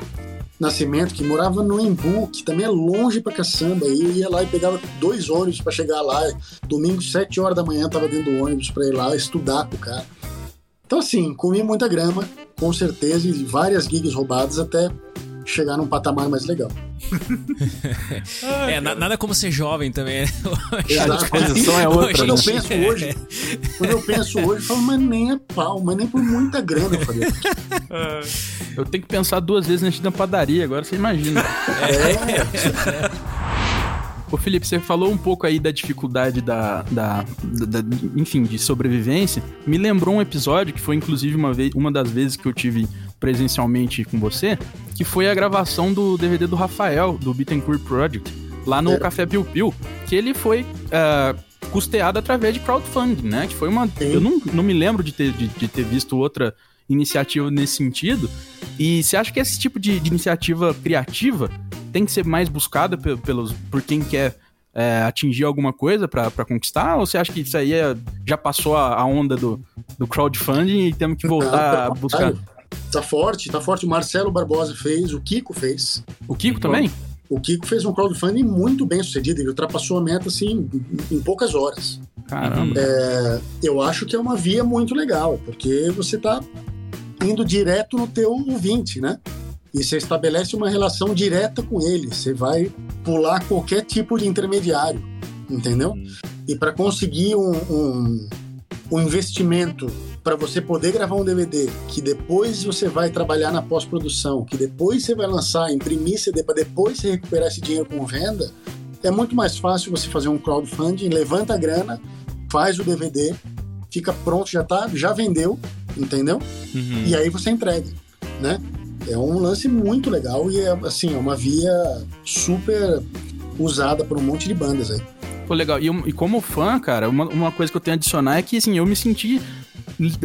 Nascimento, que morava no Embu, que também é longe pra caçamba. E ia lá e pegava dois ônibus para chegar lá. Domingo, sete horas da manhã, tava dentro do ônibus para ir lá estudar com o cara. Então, assim, comi muita grama, com certeza, e várias gigs roubadas até chegar num patamar mais legal. É, na- nada como ser jovem também, né? Exato. disposição é outra, Quando eu né? penso hoje, quando eu penso hoje, eu falo, mas nem a pau, mas nem por muita grana eu faria. Eu tenho que pensar duas vezes antes da padaria, agora você imagina. Ô Felipe, você falou um pouco aí da dificuldade da, da, da- da- enfim, de sobrevivência. Me lembrou um episódio que foi inclusive uma, vez, uma das vezes que eu tive presencialmente com você, que foi a gravação do DVD do Rafael, do Bittencourt Project, lá no É. Café Piu Piu, que ele foi ah, custeado através de crowdfunding, né? Que foi uma... Sim. Eu não, não me lembro de ter, de, de ter visto outra iniciativa nesse sentido. E você acha que esse tipo de, de iniciativa criativa tem que ser mais buscada pe- pelos, por quem quer é, atingir alguma coisa pra pra conquistar? Ou você acha que isso aí é- já passou a, a onda do, do crowdfunding e temos que voltar a buscar? Tá forte, tá forte. O Marcelo Barbosa fez, o Kiko fez. O Kiko também? O Kiko fez um crowdfunding muito bem sucedido, ele ultrapassou a meta assim em, poucas horas. Caramba. Eu acho que é uma via muito legal, porque você tá indo direto no teu ouvinte, né? E você estabelece uma relação direta com ele. Você vai pular qualquer tipo de intermediário, entendeu? E para conseguir um, um, um investimento para você poder gravar um DVD, que depois você vai trabalhar na pós-produção, que depois você vai lançar, imprimir CD para depois você recuperar esse dinheiro com venda, é muito mais fácil você fazer um crowdfunding, levanta a grana, faz o DVD, fica pronto, já tá, já vendeu, entendeu? Uhum. E aí você entrega, né? É um lance muito legal e é assim, é uma via super usada por um monte de bandas aí. Pô, legal. E, e como fã, cara, uma, uma coisa que eu tenho a adicionar é que, assim, eu me senti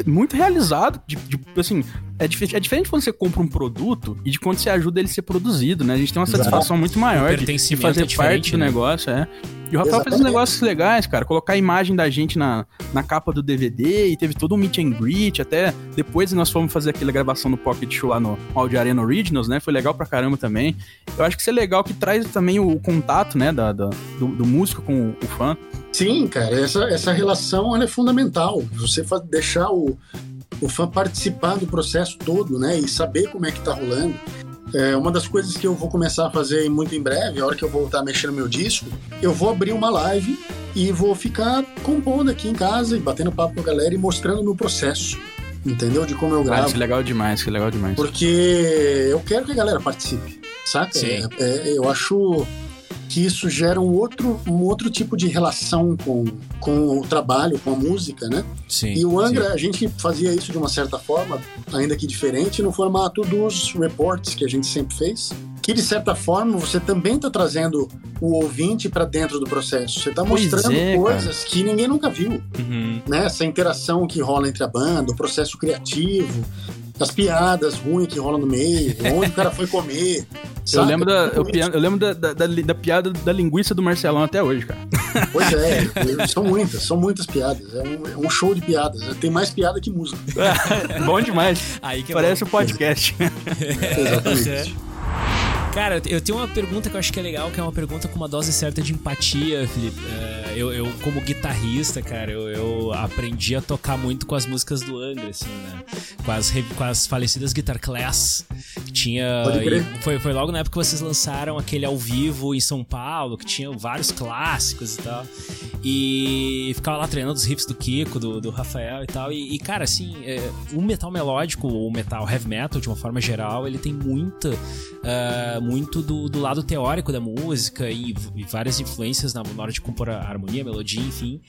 muito realizado. De, de- assim, é, dif- é diferente quando você compra um produto e de quando você ajuda ele a ser produzido, né? A gente tem uma Exato. satisfação muito maior de, de pertencimento fazer é parte do né? negócio, é. E o Rafael fez uns negócios legais, cara. Colocar a imagem da gente na, na capa do DVD e teve todo um meet and greet. Até depois nós fomos fazer aquela gravação no Pocket Show lá no Audio Arena Originals, né? Foi legal pra caramba também. Eu acho que isso é legal que traz também o, contato, né? Da, da- do, do músico com o, o fã. Sim, cara, essa, essa relação ela é fundamental. Você deixar o, o fã participar do processo todo, né? E saber como é que tá rolando. É uma das coisas que eu vou começar a fazer muito em breve, a hora que eu voltar a mexer no meu disco, eu vou abrir uma live e vou ficar compondo aqui em casa e batendo papo com a galera e mostrando o meu processo, entendeu? De como eu Ah, gravo. isso é legal demais, é legal demais. Porque eu quero que a galera participe, saca? Sim. É- é- eu acho que isso gera um outro, um outro tipo de relação com, com o trabalho, com a música, né? Sim. E o Angra, a gente fazia isso de uma certa forma, ainda que diferente, no formato dos reports que a gente sempre fez. Que de certa forma você também está trazendo o ouvinte para dentro do processo. Você está mostrando é, cara. coisas que ninguém nunca viu Uhum. né? Essa interação que rola entre a banda, o processo criativo, as piadas ruins que rolam no meio, onde o cara foi comer. Eu saca? lembro, da, eu, eu lembro da, da, da, da piada da linguiça do Marcelão até hoje, cara. isso. Pois é, são muitas, são muitas piadas. É um, é um show de piadas. Tem mais piada que música. Bom demais. Aí que é Parece o podcast. Exatamente. Cara, eu te- eu tenho uma pergunta que eu acho que é legal, que é uma pergunta com uma dose certa de empatia, Felipe. É, eu, eu, como guitarrista, cara, eu, eu aprendi a tocar muito com as músicas do Angra, assim, né? Com as, com as falecidas Guitar Class. Que tinha. Pode crer. Foi, foi logo na época que vocês lançaram aquele ao vivo em São Paulo, que tinha vários clássicos e tal. E ficava lá treinando os riffs do Kiko, do, do Rafael e tal. E, e, cara, assim, é, o metal melódico, o metal heavy metal, de uma forma geral, ele tem muita. Ah, muito do, do lado teórico da música e, e várias influências na, na hora de compor a harmonia, a melodia, enfim.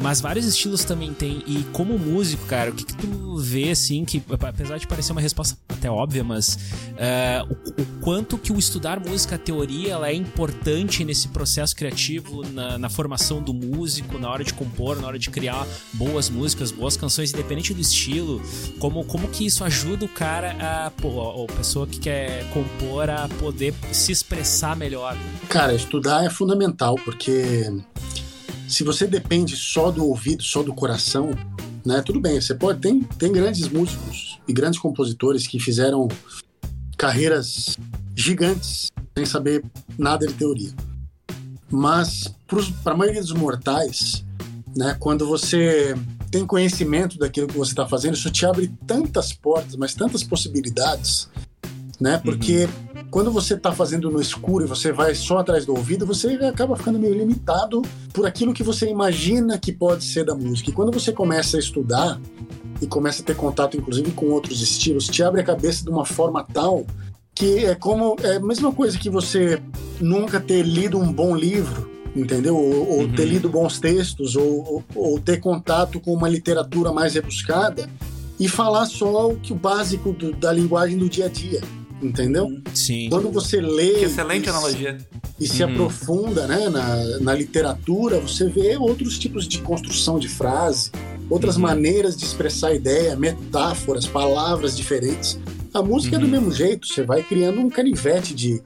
Mas vários estilos também tem. E como músico, cara, o que, que tu vê, assim, que apesar de parecer uma resposta até óbvia, mas uh, o, o, quanto que o estudar música, a teoria, ela é importante nesse processo criativo, na, na, formação do músico, na hora de compor, na hora de criar boas músicas, boas canções, independente do estilo. Como, como que isso ajuda o cara a, pô, a pessoa que quer compor a poder se expressar melhor? Cara, estudar é fundamental, porque se você depende só do ouvido, só do coração, né? Tudo bem, você pode tem tem grandes músicos e grandes compositores que fizeram carreiras gigantes sem saber nada de teoria. Mas para a maioria dos mortais, né, quando você tem conhecimento daquilo que você está fazendo, isso te abre tantas portas, mas tantas possibilidades, né? Porque uhum quando você está fazendo no escuro e você vai só atrás do ouvido, você acaba ficando meio limitado por aquilo que você imagina que pode ser da música. E quando você começa a estudar e começa a ter contato, inclusive, com outros estilos, te abre a cabeça de uma forma tal que é como é a mesma coisa que você nunca ter lido um bom livro, entendeu? Ou, ou uhum. ter lido bons textos, ou, ou, ou, ter contato com uma literatura mais rebuscada e falar só o que o básico do, da linguagem do dia a dia entendeu? Sim. Quando você lê. Que excelente e, analogia. E se uhum. aprofunda né, na, na literatura, você vê outros tipos de construção de frase, outras uhum. maneiras de expressar ideia, metáforas, palavras diferentes. A música uhum. é do uhum. mesmo jeito, você vai criando um canivete de,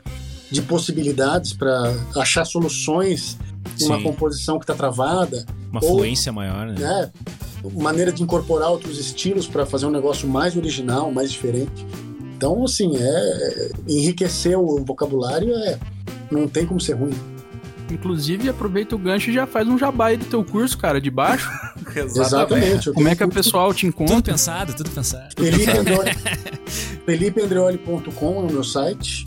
de possibilidades para achar soluções uma composição que está travada. Uma ou, fluência maior, né? né? Maneira de incorporar outros estilos para fazer um negócio mais original, mais diferente. Então, assim, é, enriquecer o vocabulário é, não tem como ser ruim. Inclusive, aproveita o gancho e já faz um jabá aí do teu curso, cara, de baixo. Exatamente. Como é que o pessoal te encontra? Tudo pensado, tudo pensado. FelipeAndreoli.com é o meu site.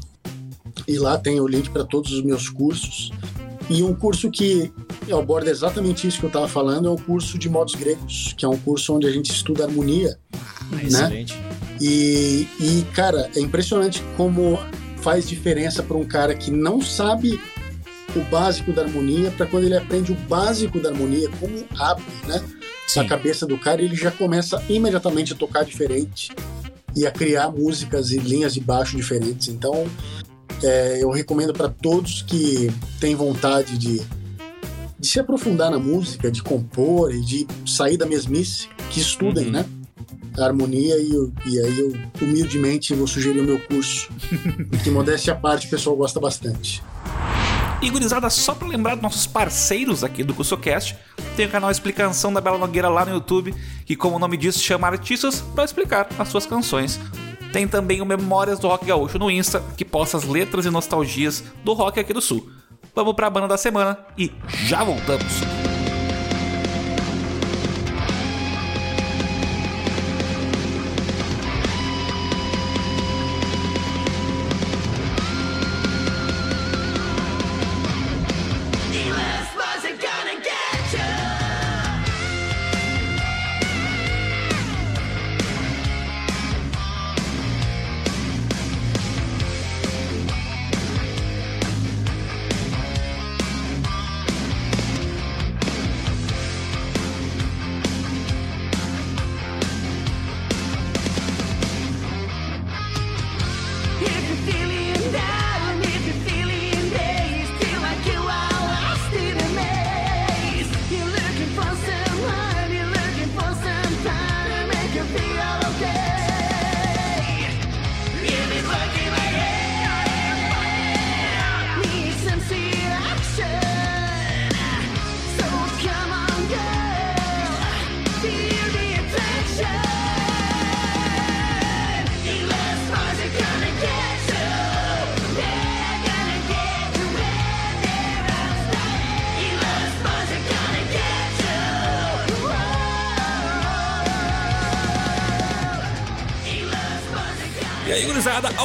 E lá tem o link para todos os meus cursos. E um curso que aborda exatamente isso que eu estava falando é o curso de modos gregos, que é um curso onde a gente estuda harmonia. Ah, né? Excelente. E, e, cara, é impressionante como faz diferença para um cara que não sabe o básico da harmonia, para quando ele aprende o básico da harmonia, como abre, né? Sim. Na cabeça do cara, ele já começa imediatamente a tocar diferente e a criar músicas e linhas de baixo diferentes. Então, é, eu recomendo para todos que têm vontade de, de se aprofundar na música, de compor e de sair da mesmice, que estudem, uhum. né? Harmonia e, e aí eu humildemente vou sugerir o meu curso, que modéstia à parte o pessoal gosta bastante. E gurizada, só para lembrar dos nossos parceiros aqui do CursoCast, tem o canal Explicação da Bela Nogueira lá no YouTube, que como o nome diz, chama artistas para explicar as suas canções. Tem também o Memórias do Rock Gaúcho no Insta, que posta as letras e nostalgias do rock aqui do Sul. Vamos para a banda da semana e já voltamos.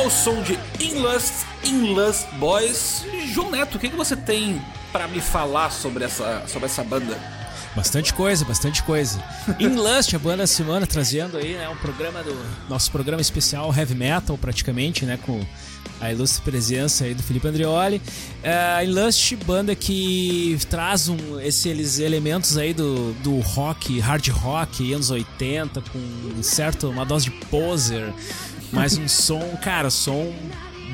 Ao som de In Lust, In Lust Boys. João Neto, o que, que você tem para me falar sobre essa, sobre essa banda? Bastante coisa, bastante coisa. In Lust, a banda da semana, trazendo aí, né, um programa do. Nosso programa especial Heavy Metal, praticamente, né? Com a ilustre presença aí do Felipe Andreoli. Uh, In Lust, banda que traz um, esses elementos aí do, do rock, hard rock, anos 80, com certo, uma dose de poser, mas um som, cara, som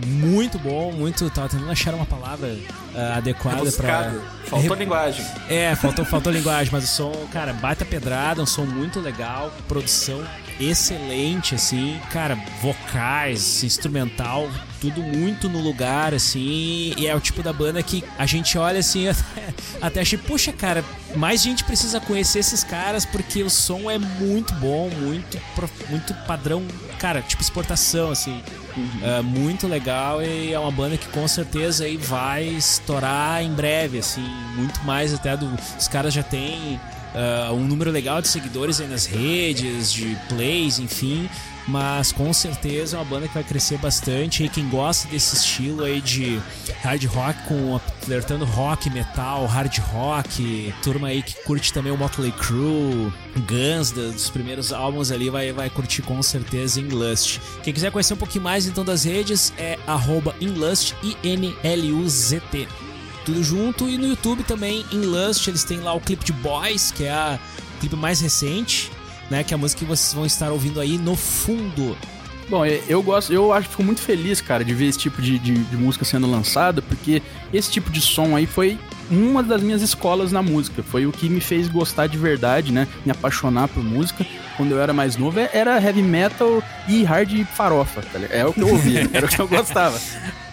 muito bom, muito. Tava tentando achar uma palavra uh, adequada para Faltou Re... linguagem. É, faltou, faltou linguagem, mas o som, cara, bate a pedrada, um som muito legal, produção excelente, assim, cara, vocais, instrumental, tudo muito no lugar, assim, e é o tipo da banda que a gente olha assim, até, até acha, puxa, cara, mais gente precisa conhecer esses caras porque o som é muito bom, muito, muito padrão, cara, tipo exportação, assim. Uhum. É muito legal e é uma banda que com certeza aí vai estourar em breve, assim, muito mais até do. Os caras já têm uh, um número legal de seguidores aí nas redes, de plays, enfim. Mas com certeza é uma banda que vai crescer bastante. E quem gosta desse estilo aí de hard rock, com flertando rock, metal, hard rock, turma aí que curte também o Motley Crue, Guns, dos primeiros álbuns ali, vai, vai curtir com certeza Inlust. Quem quiser conhecer um pouquinho mais então das redes é Inlust, I-N-L-U-Z-T tudo junto. E no YouTube também, em Lust, eles têm lá o clipe de Boys, que é a clipe mais recente, né? Que é a música que vocês vão estar ouvindo aí no fundo. Bom, eu gosto, eu acho que fico muito feliz, cara, de ver esse tipo de, de, de, música sendo lançada, porque esse tipo de som aí foi uma das minhas escolas na música. Foi o que me fez gostar de verdade, né? Me apaixonar por música. Quando eu era mais novo, era heavy metal e hard farofa, tá É o que eu ouvia, era o que eu gostava.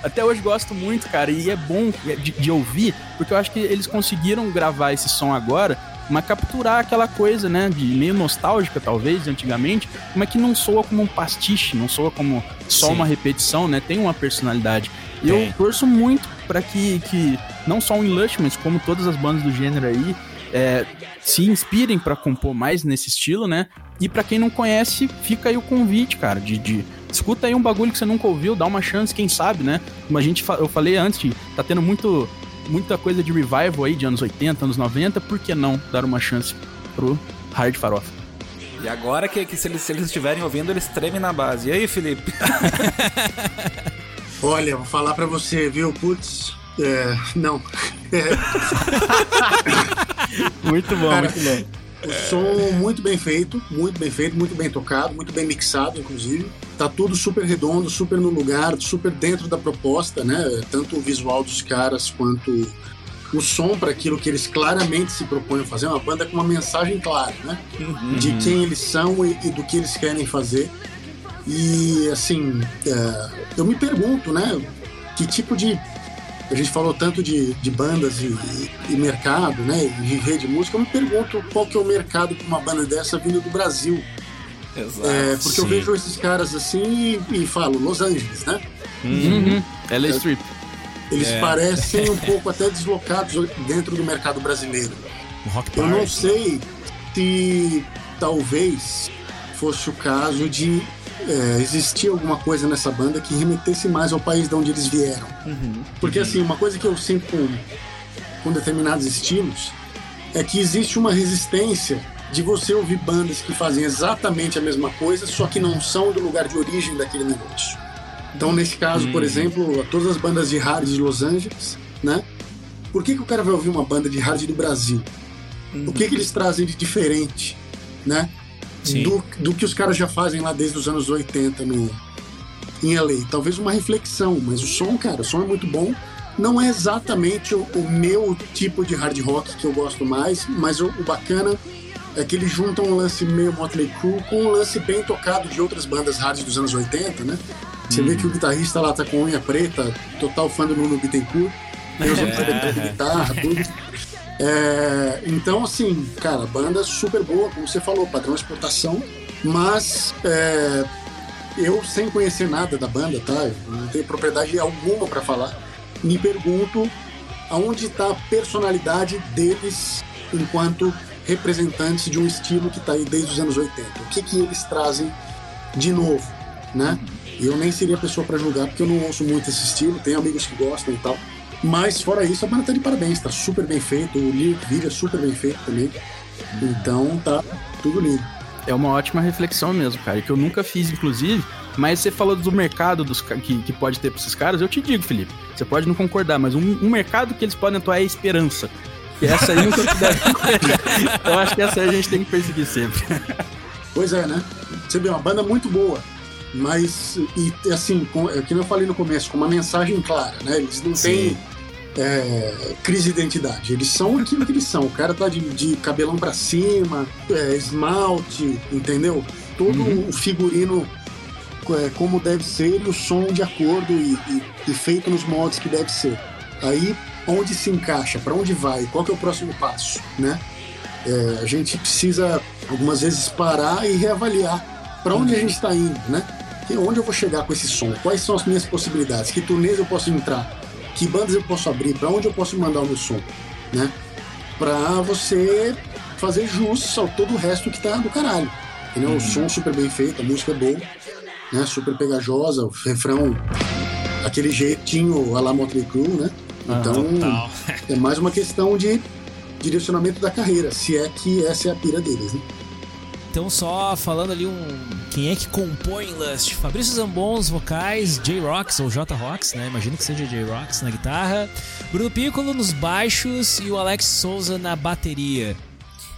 Até hoje gosto muito, cara, e é bom de, de ouvir, porque eu acho que eles conseguiram gravar esse som agora mas capturar aquela coisa, né, de meio nostálgica talvez, de antigamente, mas que não soa como um pastiche, não soa como só Sim. uma repetição, né, tem uma personalidade. E eu torço muito para que, que não só o Inlush, mas como todas as bandas do gênero aí, é, se inspirem para compor mais nesse estilo, né? E para quem não conhece, fica aí o convite, cara, de, de escuta aí um bagulho que você nunca ouviu, dá uma chance, quem sabe, né? Como a gente eu falei antes, tá tendo muito muita coisa de revival aí de anos 80, anos 90, por que não dar uma chance pro Hard Farofa? E agora que, que se, eles, se eles estiverem ouvindo, eles tremem na base. E aí, Felipe? Olha, vou falar para você, viu? Putz, é, não. muito bom, Cara, muito bom. O som muito bem feito, muito bem feito, muito bem tocado, muito bem mixado, inclusive. Tá tudo super redondo, super no lugar, super dentro da proposta, né? Tanto o visual dos caras quanto o som para aquilo que eles claramente se propõem a fazer. Uma banda com uma mensagem clara, né? Uhum. De quem eles são e, e, do que eles querem fazer. E, assim, é, eu me pergunto, né? Que tipo de a gente falou tanto de, de bandas e, e, mercado, né? E de rede de música. Eu me pergunto qual que é o mercado para uma banda dessa vindo do Brasil. Exato. É, porque sim. eu vejo esses caras assim e, e falo, Los Angeles, né? Uhum. LA Strip. Eles é. parecem um pouco até deslocados dentro do mercado brasileiro. eu não sei se talvez fosse o caso de é, existia alguma coisa nessa banda que remetesse mais ao país de onde eles vieram. Uhum. Porque, assim, uma coisa que eu sinto com, com determinados estilos é que existe uma resistência de você ouvir bandas que fazem exatamente a mesma coisa, só que não são do lugar de origem daquele negócio. Então, nesse caso, por uhum. exemplo, todas as bandas de hard de Los Angeles, né? Por que, que o cara vai ouvir uma banda de hard do Brasil? Uhum. O que, que eles trazem de diferente, né? Do, do, que os caras já fazem lá desde os anos 80 no, em LA. Talvez uma reflexão, mas o som, cara, o som é muito bom. Não é exatamente o, o meu tipo de hard rock que eu gosto mais, mas o, o bacana é que eles juntam um lance meio Motley Crue com um lance bem tocado de outras bandas hard dos anos 80, né? Você hum. vê que o guitarrista lá tá com unha preta, total fã do Nuno Bittencourt, tem os de guitarra, tudo. É, então, assim, cara, banda super boa, como você falou, padrão exportação, mas é, eu, sem conhecer nada da banda, tá? não tenho propriedade alguma para falar, me pergunto aonde está a personalidade deles enquanto representantes de um estilo que está aí desde os anos 80. O que, que eles trazem de novo, né? Eu nem seria pessoa para julgar, porque eu não ouço muito esse estilo, tenho amigos que gostam e tal. Mas fora isso, a banda tá de parabéns, tá super bem feito, o lyric video é super bem feito também. Então tá tudo lindo. É uma ótima reflexão mesmo, cara, que eu nunca fiz, inclusive. Mas você falou do mercado dos, que, que pode ter pra esses caras, eu te digo, Felipe. Você pode não concordar, mas um, um mercado que eles podem atuar é a esperança. Que essa aí nunca deve Então acho que essa aí a gente tem que perseguir sempre. Pois é, né? Você vê, uma banda muito boa. Mas, e assim, com, é, que eu falei no começo, com uma mensagem clara, né? Eles não têm é, crise de identidade. Eles são aquilo que eles são. O cara tá de, de cabelão para cima, é, esmalte, entendeu? Todo uhum. o figurino é, como deve ser e o som de acordo e, e, e, feito nos moldes que deve ser. Aí, onde se encaixa? Para onde vai? Qual que é o próximo passo, né? É, a gente precisa algumas vezes parar e reavaliar para onde a gente está indo, né? E onde eu vou chegar com esse som? Quais são as minhas possibilidades? Que turnês eu posso entrar? Que bandas eu posso abrir, para onde eu posso mandar o meu som, né? Para você fazer jus ao todo o resto que tá do caralho. Entendeu? Uhum. O som super bem feito, a música é boa, né? Super pegajosa, o refrão, aquele jeitinho a la Motley Crue, né? Ah, então, é mais uma questão de direcionamento da carreira, se é que essa é a pira deles, né? Então, só falando ali um. Quem é que compõe Lust? Fabrício Zambons, vocais, J-Rocks ou J-Rocks, né? Imagino que seja J-Rocks na guitarra. Bruno Piccolo nos baixos e o Alex Souza na bateria.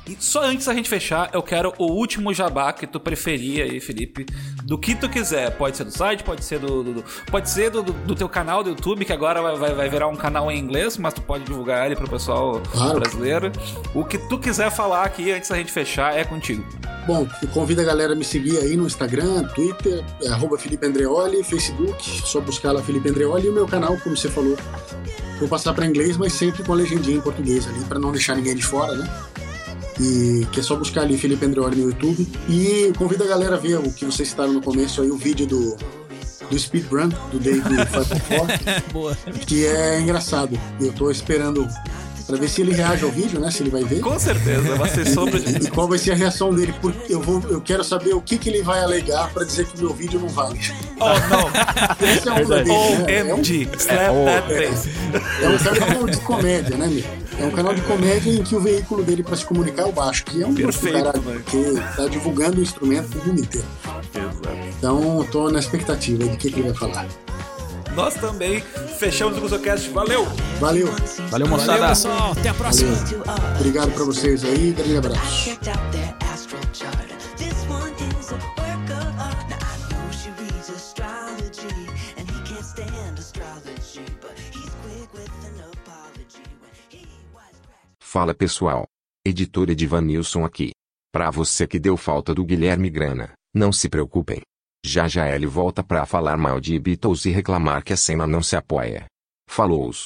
E só antes da gente fechar, eu quero o último jabá que tu preferia aí, Felipe. Do que tu quiser. Pode ser do site, pode ser do. do, do pode ser do, do, teu canal do YouTube, que agora vai, vai virar um canal em inglês, mas tu pode divulgar ele pro pessoal claro. brasileiro. O que tu quiser falar aqui antes da gente fechar é contigo. Bom, eu convido a galera a me seguir aí no Instagram, Twitter, é, arroba Felipe Andreoli, Facebook, só buscar lá Felipe Andreoli e o meu canal, como você falou. Vou passar para inglês, mas sempre com a legendinha em português ali, para não deixar ninguém de fora, né? E que é só buscar ali Felipe Andreoli no YouTube. E convido a galera a ver o que vocês citaram no começo aí, o vídeo do, do Speed Run, do Dave 544, que é engraçado. Eu tô esperando para ver se ele reage ao vídeo, né? Se ele vai ver. Com certeza, vai ser sobre. e qual vai ser a reação dele? Porque eu vou, eu quero saber o que, que ele vai alegar para dizer que o meu vídeo não vale. Oh não! Esse é um dele. Né? OMG, é um, é, é, um canal de comédia, né, meu? É um canal de comédia em que o veículo dele para se comunicar é o baixo, que é um Perfeito, caralho, porque tá divulgando o instrumento pro mundo inteiro. Exato. Então, tô na expectativa de que, que ele vai falar. Nós também fechamos o GuzoCast. Valeu! Valeu! Valeu, moçada! Valeu, pessoal! Até a próxima! Valeu. Obrigado pra vocês aí, grande abraço. Fala pessoal. Editor Edivanilson aqui. Pra você que deu falta do Guilherme Grana, não se preocupem. Já já ele volta pra falar mal de Beatles e reclamar que a cena não se apoia. Falou-os.